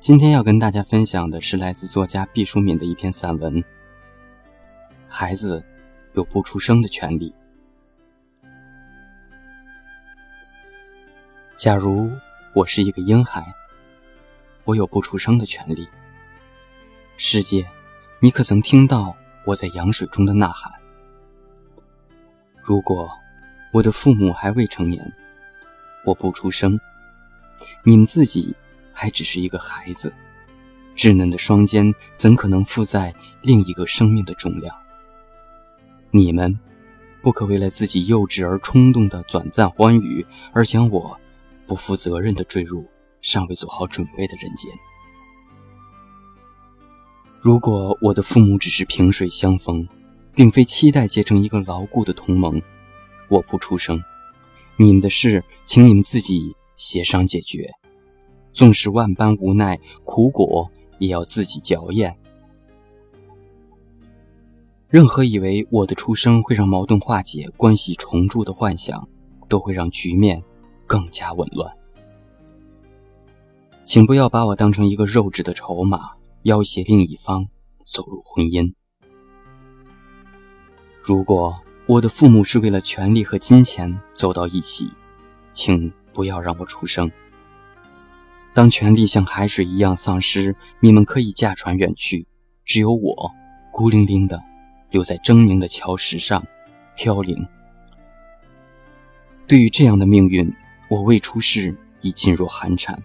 今天要跟大家分享的是来自作家毕淑敏的一篇散文。孩子有不出声的权利。假如我是一个婴孩，我有不出声的权利。世界，你可曾听到我在羊水中的呐喊？如果我的父母还未成年，我不出声，你们自己。还只是一个孩子，稚嫩的双肩怎可能负载另一个生命的重量？你们不可为了自己幼稚而冲动的短暂欢愉，而将我不负责任的坠入尚未做好准备的人间。如果我的父母只是萍水相逢，并非期待结成一个牢固的同盟，我不出声。你们的事，请你们自己协商解决。纵使万般无奈，苦果也要自己嚼咽。任何以为我的出生会让矛盾化解、关系重铸的幻想，都会让局面更加紊乱。请不要把我当成一个肉质的筹码，要挟另一方走入婚姻。如果我的父母是为了权力和金钱走到一起，请不要让我出生。当权力像海水一样丧失，你们可以驾船远去，只有我孤零零的留在狰狞的礁石上飘零。对于这样的命运，我未出世已噤若寒蝉。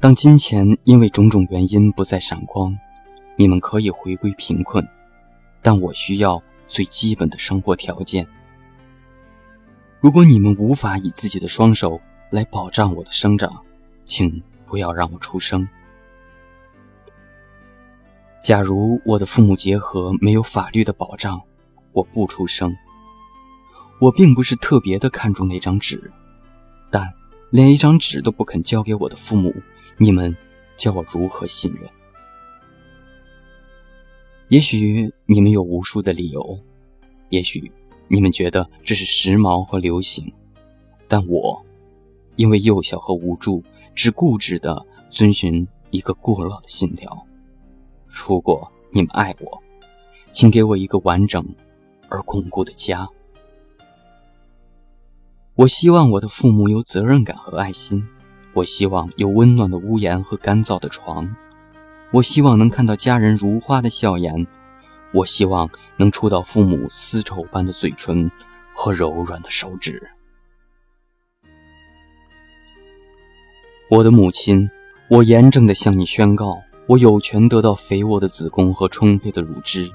当金钱因为种种原因不再闪光，你们可以回归贫困，但我需要最基本的生活条件。如果你们无法以自己的双手来保障我的生长，请不要让我出生。假如我的父母结合没有法律的保障，我不出生。我并不是特别的看重那张纸，但连一张纸都不肯交给我的父母，你们叫我如何信任？也许你们有无数的理由，也许。你们觉得这是时髦和流行，但我因为幼小和无助，只固执地遵循一个过老的信条：如果你们爱我，请给我一个完整而巩固的家。我希望我的父母有责任感和爱心，我希望有温暖的屋檐和干燥的床，我希望能看到家人如花的笑颜。我希望能触到父母丝绸般的嘴唇和柔软的手指。我的母亲，我严正的向你宣告：我有权得到肥沃的子宫和充沛的乳汁。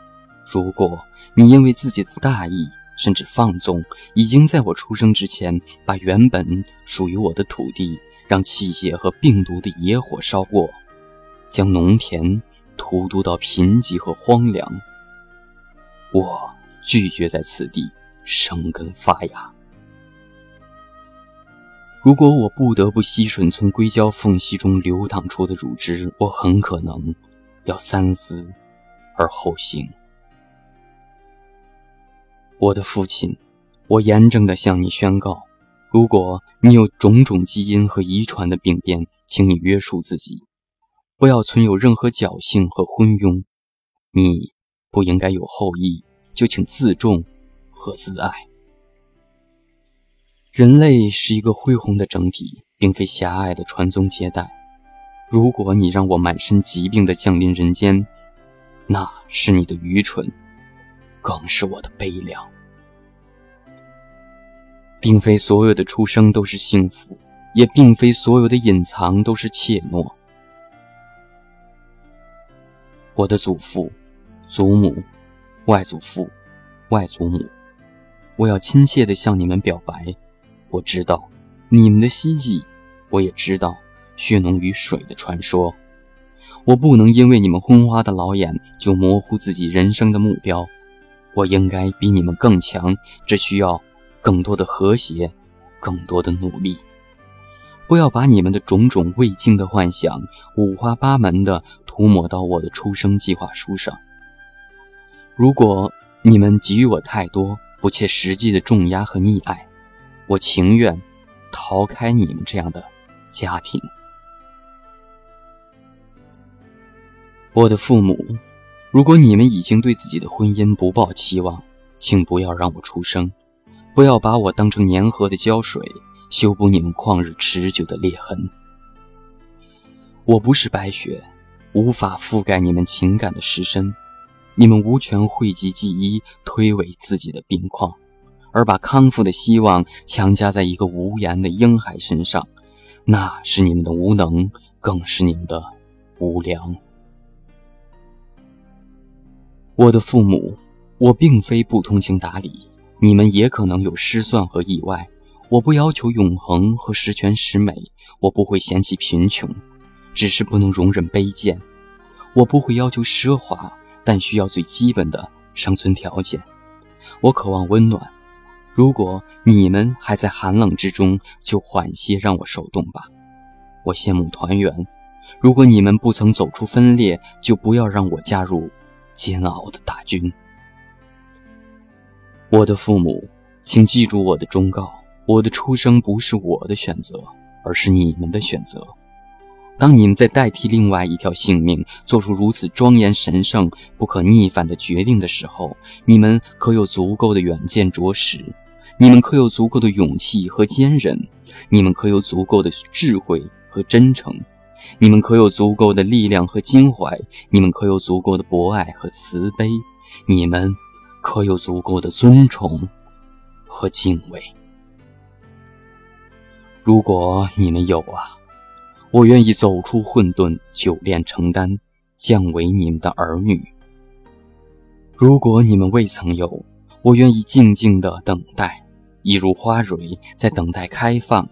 如果你因为自己的大意甚至放纵，已经在我出生之前把原本属于我的土地让器械和病毒的野火烧过，将农田荼毒到贫瘠和荒凉。我拒绝在此地生根发芽。如果我不得不吸吮从硅胶缝隙中流淌出的乳汁，我很可能要三思而后行。我的父亲，我严正的向你宣告：如果你有种种基因和遗传的病变，请你约束自己，不要存有任何侥幸和昏庸。你不应该有后裔。就请自重和自爱。人类是一个恢宏的整体，并非狭隘的传宗接代。如果你让我满身疾病的降临人间，那是你的愚蠢，更是我的悲凉。并非所有的出生都是幸福，也并非所有的隐藏都是怯懦。我的祖父、祖母。外祖父、外祖母，我要亲切地向你们表白。我知道你们的希冀，我也知道血浓于水的传说。我不能因为你们昏花的老眼就模糊自己人生的目标。我应该比你们更强，只需要更多的和谐，更多的努力。不要把你们的种种未尽的幻想五花八门的涂抹到我的出生计划书上。如果你们给予我太多不切实际的重压和溺爱，我情愿逃开你们这样的家庭。我的父母，如果你们已经对自己的婚姻不抱期望，请不要让我出生，不要把我当成粘合的胶水。修补你们旷日持久的裂痕。我不是白雪，无法覆盖你们情感的尸身。你们无权讳疾忌医，推诿自己的病况，而把康复的希望强加在一个无言的婴孩身上，那是你们的无能，更是你们的无良。我的父母，我并非不通情达理，你们也可能有失算和意外。我不要求永恒和十全十美，我不会嫌弃贫穷，只是不能容忍卑贱。我不会要求奢华，但需要最基本的生存条件。我渴望温暖。如果你们还在寒冷之中，就缓些让我受冻吧。我羡慕团圆。如果你们不曾走出分裂，就不要让我加入煎熬的大军。我的父母，请记住我的忠告。我的出生不是我的选择，而是你们的选择。当你们在代替另外一条性命做出如此庄严、神圣、不可逆反的决定的时候，你们可有足够的远见卓识？你们可有足够的勇气和坚韧？你们可有足够的智慧和真诚？你们可有足够的力量和襟怀？你们可有足够的博爱和慈悲？你们可有足够的尊崇和敬畏？如果你们有啊，我愿意走出混沌，久炼成丹，降为你们的儿女。如果你们未曾有，我愿意静静的等待，一如花蕊在等待开放。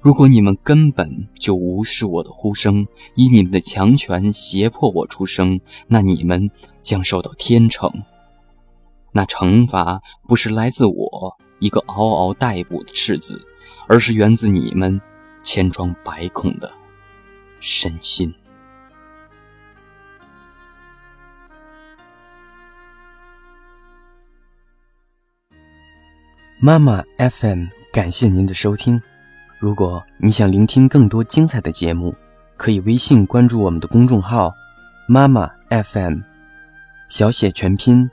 如果你们根本就无视我的呼声，以你们的强权胁迫我出生，那你们将受到天惩。那惩罚不是来自我一个嗷嗷待哺的赤子。而是源自你们千疮百孔的身心。妈妈 FM，感谢您的收听。如果你想聆听更多精彩的节目，可以微信关注我们的公众号“妈妈 FM”，小写全拼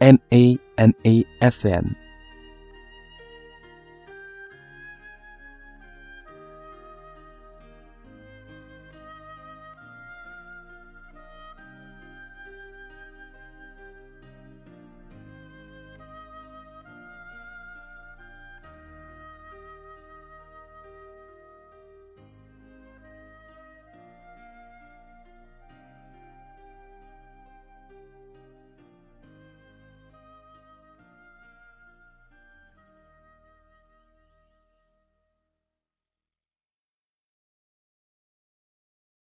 “M A M A F M”。